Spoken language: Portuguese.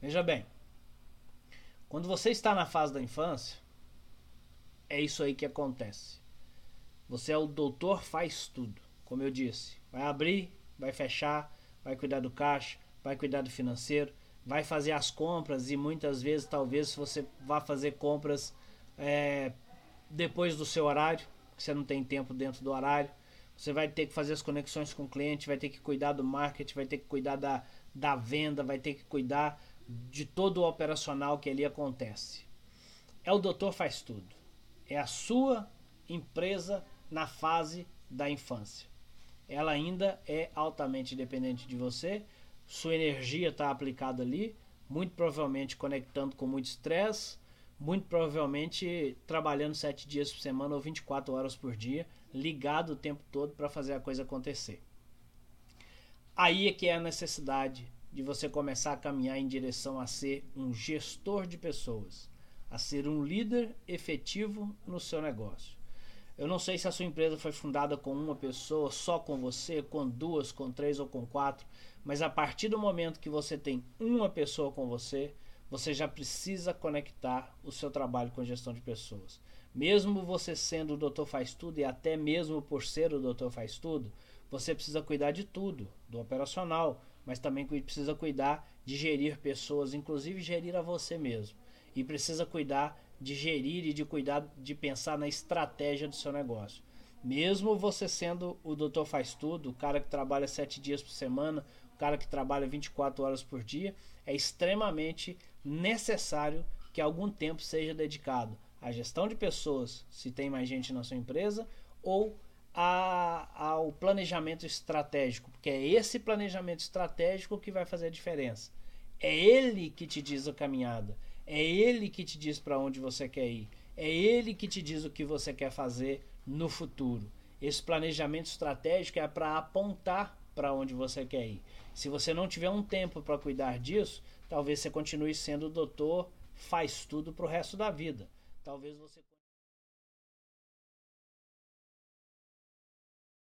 Veja bem, quando você está na fase da infância, é isso aí que acontece. Você é o doutor faz tudo, como eu disse. Vai abrir, vai fechar, vai cuidar do caixa, vai cuidar do financeiro, vai fazer as compras e muitas vezes talvez você vá fazer compras é, depois do seu horário, que você não tem tempo dentro do horário. Você vai ter que fazer as conexões com o cliente, vai ter que cuidar do marketing, vai ter que cuidar da, da venda, vai ter que cuidar de todo o operacional que ali acontece. É o doutor faz tudo. É a sua empresa na fase da infância. Ela ainda é altamente dependente de você, sua energia está aplicada ali, muito provavelmente conectando com muito estresse, muito provavelmente trabalhando sete dias por semana ou 24 horas por dia, ligado o tempo todo para fazer a coisa acontecer. Aí é que é a necessidade de você começar a caminhar em direção a ser um gestor de pessoas, a ser um líder efetivo no seu negócio. Eu não sei se a sua empresa foi fundada com uma pessoa, só com você, com duas, com três ou com quatro, mas a partir do momento que você tem uma pessoa com você, você já precisa conectar o seu trabalho com gestão de pessoas. Mesmo você sendo o doutor faz tudo e até mesmo por ser o doutor faz tudo, você precisa cuidar de tudo, do operacional, mas também precisa cuidar de gerir pessoas, inclusive gerir a você mesmo. E precisa cuidar de gerir e de cuidar de pensar na estratégia do seu negócio. Mesmo você sendo o doutor faz tudo, o cara que trabalha sete dias por semana, o cara que trabalha 24 horas por dia, é extremamente necessário que algum tempo seja dedicado à gestão de pessoas, se tem mais gente na sua empresa, ou a, ao planejamento estratégico, porque é esse planejamento estratégico que vai fazer a diferença. É ele que te diz a caminhada, é ele que te diz para onde você quer ir, é ele que te diz o que você quer fazer no futuro. Esse planejamento estratégico é para apontar para onde você quer ir. Se você não tiver um tempo para cuidar disso, talvez você continue sendo doutor faz tudo para o resto da vida. Talvez você